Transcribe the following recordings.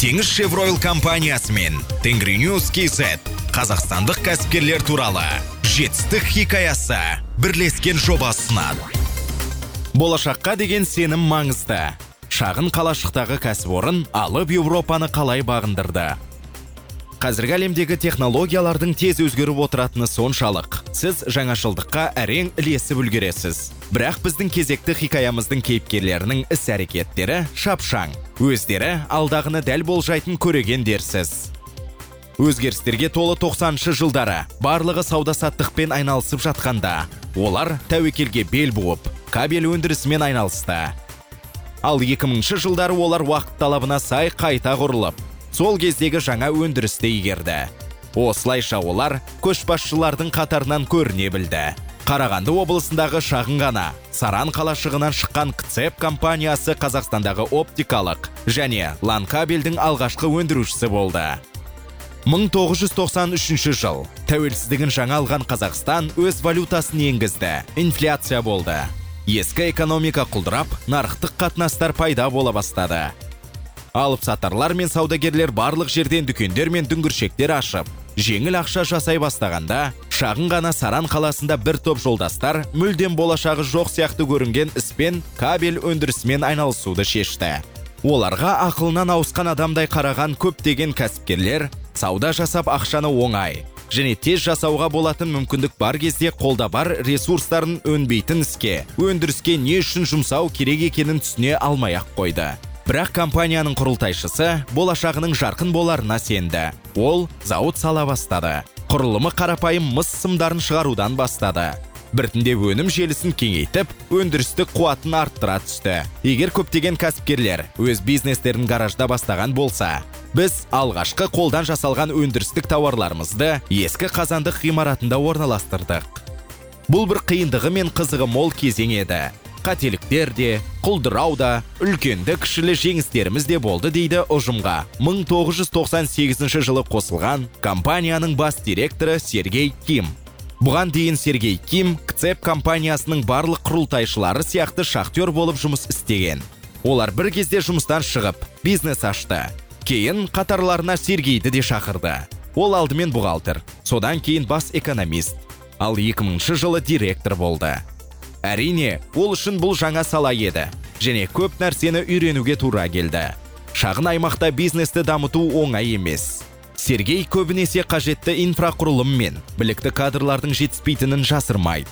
теңіз шевройл компаниясы мен тенгриньюс kz қазақстандық кәсіпкерлер туралы. Жетістік хикаясы. Бірлескен жоба ұсынады. Болашаққа деген сенім маңызды. Шағын қалашықтағы кәсіпорын алып еуропаны қалай бағындырды? Қазіргі әлемдегі технологиялардың тез өзгеріп отыратыны соншалық. Сіз жаңашылдыққа әрең ілесіп үлгересіз. Бірақ біздің кезекті хикаямыздың кейіпкерлерінің іс әрекеттері шапшаң. Өздері алдағыны дәл болжайтын көрегендерсіз. Өзгерістерге толы 90-шы жылдары барлығы сауда саттықпен айналысып жатқанда олар тәуекелге бел буып кабель өндірісімен айналысты. Ал 2000 жылдары олар уақыт талабына сай қайта құрылып сол кездегі жаңа өндірісті игерді. Осылайша олар көшбасшылардың қатарынан көріне білді. Қарағанды облысындағы шағын ғана саран қалашығынан шыққан кцеп компаниясы қазақстандағы оптикалық және лан кабельдің алғашқы өндірушісі болды. 1993 жыл тәуелсіздігін жаңа алған қазақстан өз валютасын енгізді. Инфляция болды. Ескі экономика құлдырап нарықтық қатынастар пайда бола бастады. Алып сатарлар мен саудагерлер барлық жерден дүкендер мен дүңгіршектер ашып жеңіл ақша жасай бастағанда шағын ғана саран қаласында бір топ жолдастар мүлдем болашағы жоқ сияқты көрінген іспен кабель өндірісімен айналысуды шешті. Оларға ақылынан ауысқан адамдай қараған көптеген кәсіпкерлер сауда жасап ақшаны оңай және тез жасауға болатын мүмкіндік бар кезде қолда бар ресурстарын өнбейтін іске өндіріске не үшін жұмсау керек екенін түсіне алмай ақ қойды. Бірақ компанияның құрылтайшысы болашағының жарқын боларына сенді. Ол зауыт сала бастады. Құрылымы қарапайым мыс сымдарын шығарудан бастады. Біртіндеп өнім желісін кеңейтіп өндірістік қуатын арттыра түсті. Егер көптеген кәсіпкерлер өз бизнестерін гаражда бастаған болса біз алғашқы қолдан жасалған өндірістік тауарларымызды ескі қазандық ғимаратында орналастырдық. Бұл бір қиындығы мен қызығы мол кезең еді. Қателіктер де құлдырау да үлкенді кішілі жеңістеріміз де болды дейді ұжымға. 1998 жылы қосылған компанияның бас директоры Сергей Ким. Бұған дейін Сергей Ким кцеп компаниясының барлық құрылтайшылары сияқты шахтер болып жұмыс істеген. Олар бір кезде жұмыстан шығып бизнес ашты. Кейін қатарларына Сергейді де шақырды. Ол алдымен бухгалтер содан кейін бас экономист ал 2000 жылы директор болды. Әрине ол үшін бұл жаңа сала еді және көп нәрсені үйренуге тура келді. Шағын аймақта бизнесті дамыту оңай емес. Сергей көбінесе қажетті инфрақұрылым мен білікті кадрлардың жетіспейтінін жасырмайды.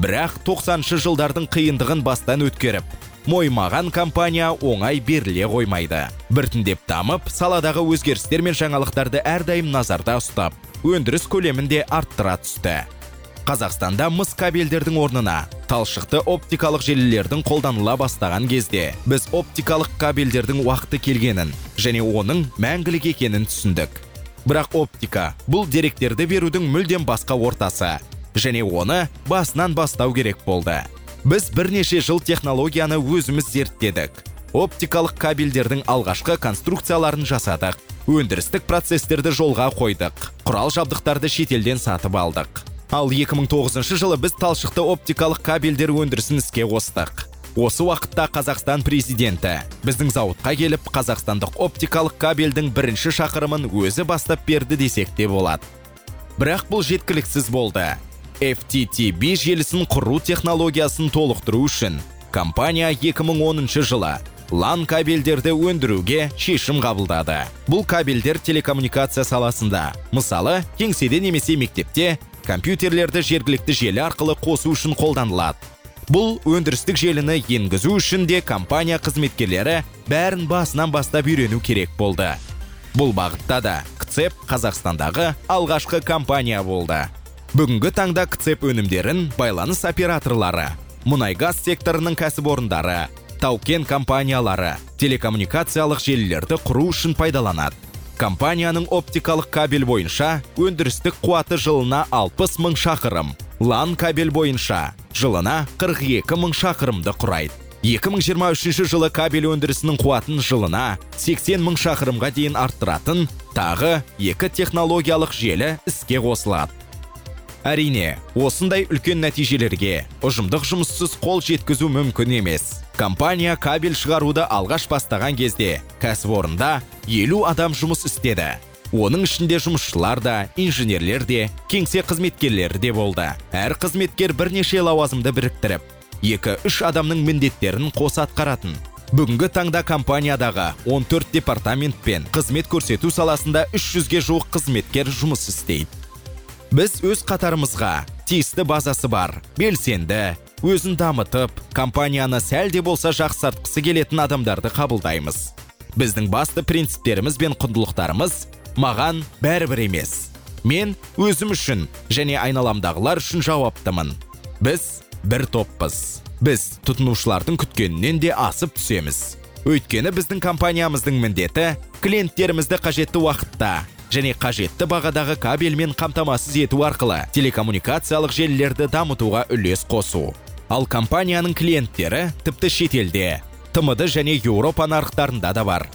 Бірақ 90 жылдардың қиындығын бастан өткеріп моймаған компания оңай беріле қоймайды. Біртіндеп дамып саладағы өзгерістер мен жаңалықтарды әрдайым назарда ұстап өндіріс көлемін де арттыра түсті. Қазақстанда мыс кабельдердің орнына талшықты оптикалық желілердің қолданыла бастаған кезде біз оптикалық кабельдердің уақыты келгенін және оның мәңгілік екенін түсіндік. Бірақ оптика бұл деректерді берудің мүлдем басқа ортасы. Және оны басынан бастау керек болды. Біз бірнеше жыл технологияны өзіміз зерттедік. Оптикалық кабельдердің алғашқы конструкцияларын жасадық. Өндірістік процестерді жолға қойдық. Құрал жабдықтарды шетелден сатып алдық. Ал 2009 жылы біз талшықты оптикалық кабельдер өндірісін іске қостық. Осы уақытта қазақстан президенті. Біздің зауытқа келіп қазақстандық оптикалық кабельдің бірінші шақырымын өзі бастап берді десек те болады. Бірақ бұл жеткіліксіз болды. FTTB желісін құру технологиясын толықтыру үшін компания 2010 жылы лан кабельдерді өндіруге шешім қабылдады. Бұл кабельдер телекоммуникация саласында мысалы кеңседе немесе мектепте компьютерлерді жергілікті желі арқылы қосу үшін қолданылады. Бұл өндірістік желіні енгізу үшін де компания қызметкерлері бәрін басынан бастап үйрену керек болды. Бұл бағытта да кцеп қазақстандағы алғашқы компания болды. Бүгінгі таңда кцеп өнімдерін байланыс операторлары мұнай газ секторының кәсіпорындары тау кен компаниялары телекоммуникациялық желілерді құру үшін пайдаланады. Компанияның оптикалық кабель бойынша өндірістік қуаты жылына 60 мың шақырым. Лан кабель бойынша. Жылына 42 мың шақырымды құрайды. 2023 жылы кабель өндірісінің қуатын жылына 80 мың шақырымға дейін арттыратын тағы екі технологиялық желі іске қосылады. Әрине осындай үлкен нәтижелерге ұжымдық жұмыссыз қол жеткізу мүмкін емес. Компания кабель шығаруды алғаш бастаған кезде кәсіпорында елу адам жұмыс істеді. Оның ішінде жұмысшылар да инженерлер де кеңсе қызметкерлері де болды. Әр қызметкер бірнеше лауазымды біріктіріп екі үш адамның міндеттерін қоса атқаратын. Бүгінгі таңда компаниядағы 14 департамент пен қызмет көрсету саласында 300-ге жуық қызметкер жұмыс істейді. Біз өз қатарымызға тиісті базасы бар белсенді өзін дамытып компанияны сәл де болса жақсартқысы келетін адамдарды қабылдаймыз. Біздің басты принциптеріміз бен құндылықтарымыз маған бәрібір емес. Мен өзім үшін және айналамдағылар үшін жауаптымын. Біз бір топпыз. Біз тұтынушылардың күткенінен де асып түсеміз. Өйткені біздің компаниямыздың міндеті клиенттерімізді қажетті уақытта және қажетті бағадағы кабельмен қамтамасыз ету арқылы телекоммуникациялық желілерді дамытуға үлес қосу. Ал компанияның клиенттері тіпті шетелде тмд және еуропа нарықтарында да бар.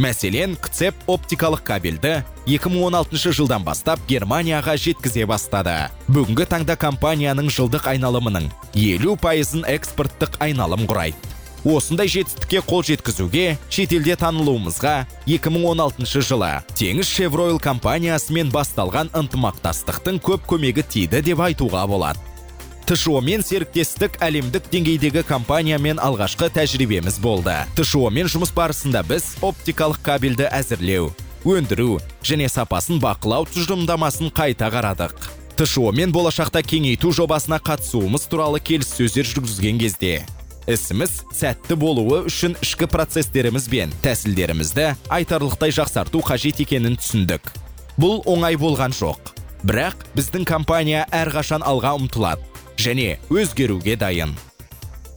Мәселен кцеп оптикалық кабельді 2016 жылдан бастап германияға жеткізе бастады. Бүгінгі таңда компанияның жылдық айналымының елу пайызын экспорттық айналым құрайды. Осындай жетістікке қол жеткізуге шетелде танылуымызға 2016 жылы теңіз шевройл компаниясымен басталған ынтымақтастықтың көп көмегі тиді деп айтуға болады. Тшо мен серіктестік әлемдік деңгейдегі компаниямен алғашқы тәжірибеміз болды. Тшо мен жұмыс барысында біз оптикалық кабельді әзірлеу өндіру және сапасын бақылау тұжырымдамасын қайта қарадық. Тшо мен болашақта кеңейту жобасына қатысуымыз туралы келіссөздер жүргізген кезде ісіміз сәтті болуы үшін ішкі процестеріміз бен тәсілдерімізді айтарлықтай жақсарту қажет екенін түсіндік. Бұл оңай болған жоқ. Бірақ біздің компания әрқашан алға ұмтылады. Және өзгеруге дайын.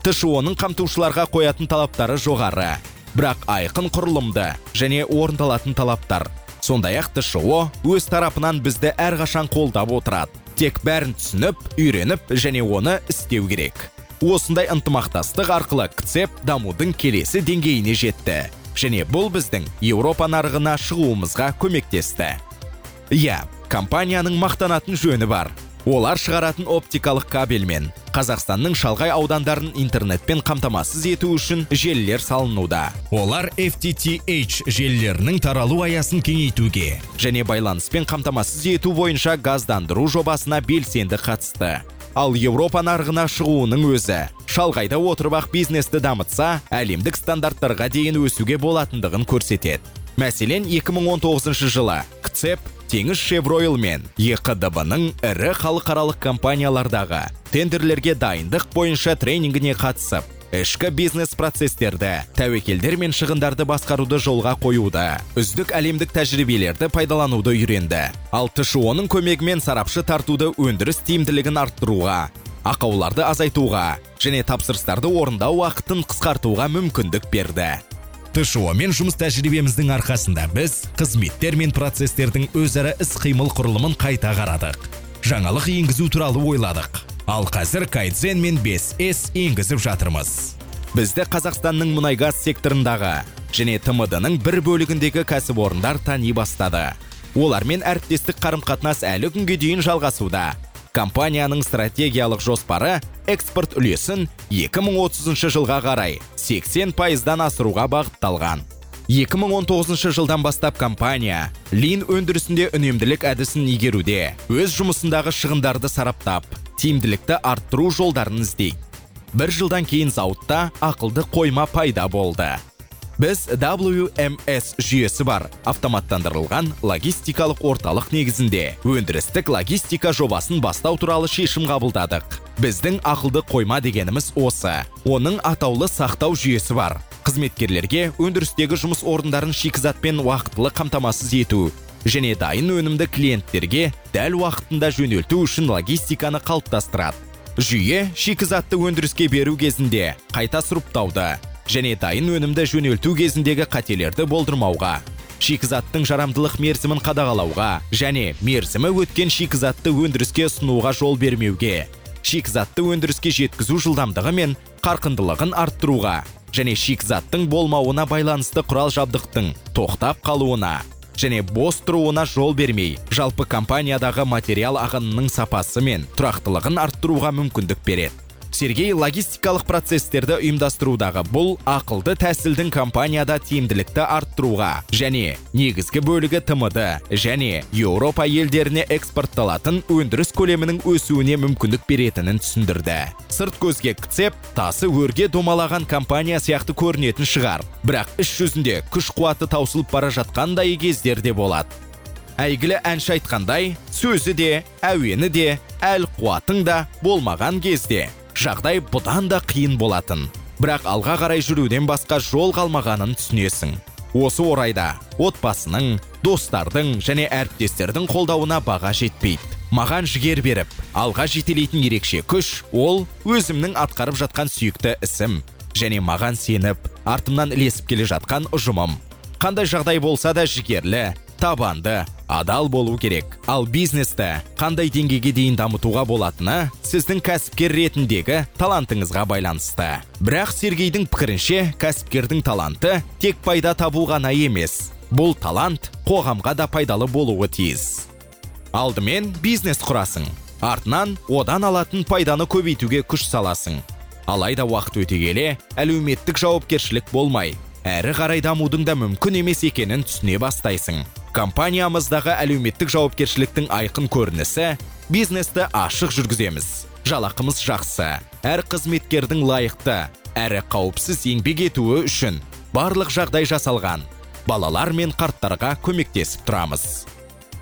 Тшо ның қамтушыларға қоятын талаптары жоғары бірақ айқын құрылымды және орындалатын талаптар. Сондай ақ тшо өз тарапынан бізді әрқашан қолдап отырады. Тек бәрін түсініп үйреніп және оны істеу керек. Осындай ынтымақтастық арқылы кцеп дамудың келесі деңгейіне жетті және бұл біздің еуропа нарығына шығуымызға көмектесті. Иә компанияның мақтанатын жөні бар. Олар шығаратын оптикалық кабельмен қазақстанның шалғай аудандарын интернетпен қамтамасыз ету үшін желілер салынуда. Олар FTTH желілерінің таралу аясын кеңейтуге және байланыспен қамтамасыз ету бойынша газдандыру жобасына белсенді қатысты. Ал еуропа нарығына шығуының өзі шалғайда отырып ақ бизнесті дамытса әлемдік стандарттарға дейін өсуге болатындығын көрсетеді. Мәселен 2019 жылы кцеп теңіз шевройл мен еқдб ның ірі халықаралық компаниялардағы тендерлерге дайындық бойынша тренингіне қатысып ішкі бизнес процестерді тәуекелдер мен шығындарды басқаруды жолға қоюды үздік әлемдік тәжірибелерді пайдалануды үйренді. Ал тшо ның көмегімен сарапшы тартуды өндіріс тиімділігін арттыруға ақауларды азайтуға және тапсырыстарды орындау уақытын қысқартуға мүмкіндік берді. Тшо мен жұмыс тәжірибеміздің арқасында біз қызметтер мен процестердің өзара іс қимыл құрылымын қайта қарадық. Жаңалық енгізу туралы ойладық. Ал қазір кайдзен мен 5с енгізіп жатырмыз. Бізді қазақстанның мұнайгаз секторындағы және тмд ның бір бөлігіндегі кәсіпорындар тани бастады. Олармен әріптестік қарым қатынас әлі күнге дейін жалғасуда. Компанияның стратегиялық жоспары экспорт үлесін 2030 жылға қарай 80 пайыздан асыруға бағытталған. 2019 жылдан бастап компания лин өндірісінде үнемділік әдісін игеруде өз жұмысындағы шығындарды сараптап тиімділікті арттыру жолдарын іздейді. Бір жылдан кейін зауытта ақылды қойма пайда болды. Біз WMS жүйесі бар. Автоматтандырылған логистикалық орталық негізінде өндірістік логистика жобасын бастау туралы шешім қабылдадық. Біздің ақылды қойма дегеніміз осы. Оның атаулы сақтау жүйесі бар. Қызметкерлерге өндірістегі жұмыс орындарын шикізатпен уақытылы қамтамасыз ету және дайын өнімді клиенттерге дәл уақытында жөнелту үшін логистиканы қалыптастырады. Жүйе шикізатты өндіріске беру кезінде қайта сұрыптауды және дайын өнімді жөнелту кезіндегі қателерді болдырмауға шикізаттың жарамдылық мерзімін қадағалауға және мерзімі өткен шикізатты өндіріске ұсынуға жол бермеуге шикізатты өндіріске жеткізу жылдамдығы мен қарқындылығын арттыруға және шикізаттың болмауына байланысты құрал жабдықтың тоқтап қалуына және бос тұруына жол бермей жалпы компаниядағы материал ағынының сапасы мен тұрақтылығын арттыруға мүмкіндік береді. Сергей логистикалық процесстерді ұйымдастырудағы бұл ақылды тәсілдің компанияда тиімділікті арттыруға және негізгі бөлігі тмд және еуропа елдеріне экспортталатын өндіріс көлемінің өсуіне мүмкіндік беретінін түсіндірді. Сырт көзге кцеп тасы өрге домалаған компания сияқты көрінетін шығар. Бірақ іс жүзінде күш қуаты таусылып бара жатқандай кездер де болады. Әйгілі әнші айтқандай сөзі де әуені де әл қуатың да болмаған кезде жағдай бұдан да қиын болатын. Бірақ алға қарай жүруден басқа жол қалмағанын түсінесің. Осы орайда отбасының достардың және әріптестердің қолдауына баға жетпейді. Маған жігер беріп алға жетелейтін ерекше күш ол өзімнің атқарып жатқан сүйікті ісім. Және маған сеніп артымнан ілесіп келе жатқан ұжымым. Қандай жағдай болса да жігерлі табанды адал болу керек. Ал бизнесті қандай деңгейге дейін дамытуға болатыны сіздің кәсіпкер ретіндегі талантыңызға байланысты. Бірақ сергейдің пікірінше кәсіпкердің таланты тек пайда табу ғана емес бұл талант қоғамға да пайдалы болуы тиіс. Алдымен бизнес құрасың артынан одан алатын пайданы көбейтуге күш саласың. Алайда уақыт өте келе әлеуметтік жауапкершілік болмай әрі қарай дамудың да мүмкін емес екенін түсіне бастайсың. Компаниямыздағы әлеуметтік жауапкершіліктің айқын көрінісі бизнесті ашық жүргіземіз. Жалақымыз жақсы. Әр қызметкердің лайықты әрі қауіпсіз еңбек етуі үшін барлық жағдай жасалған. Балалар мен қарттарға көмектесіп тұрамыз.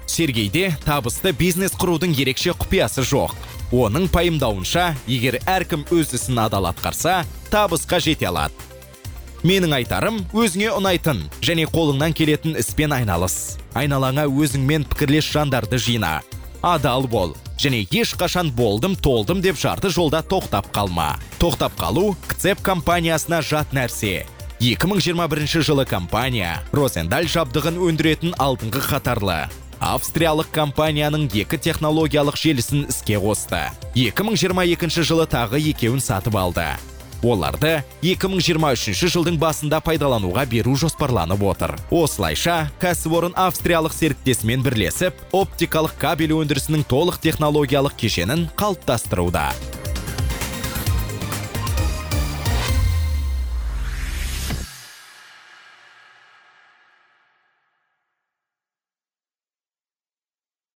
Сергейде табысты бизнес құрудың ерекше құпиясы жоқ. Оның пайымдауынша егер әркім өз ісін адал атқарса табысқа жете алады. Менің айтарым өзіңе ұнайтын және қолыңнан келетін іспен айналыс. Айналаңа өзіңмен пікірлес жандарды жина. Адал бол және ешқашан болдым толдым деп жарты жолда тоқтап қалма. Тоқтап қалу кцеп компаниясына жат нәрсе. 2021 жылы компания розендаль жабдығын өндіретін алдыңғы қатарлы. Австриялық компанияның екі технологиялық желісін іске қосты. 2022 жылы тағы екеуін сатып алды. Оларды 2023 жылдың басында пайдалануға беру жоспарланып отыр. Осылайша кәсіпорын австриялық серіктесімен бірлесіп оптикалық кабель өндірісінің толық технологиялық кешенін қалыптастыруда.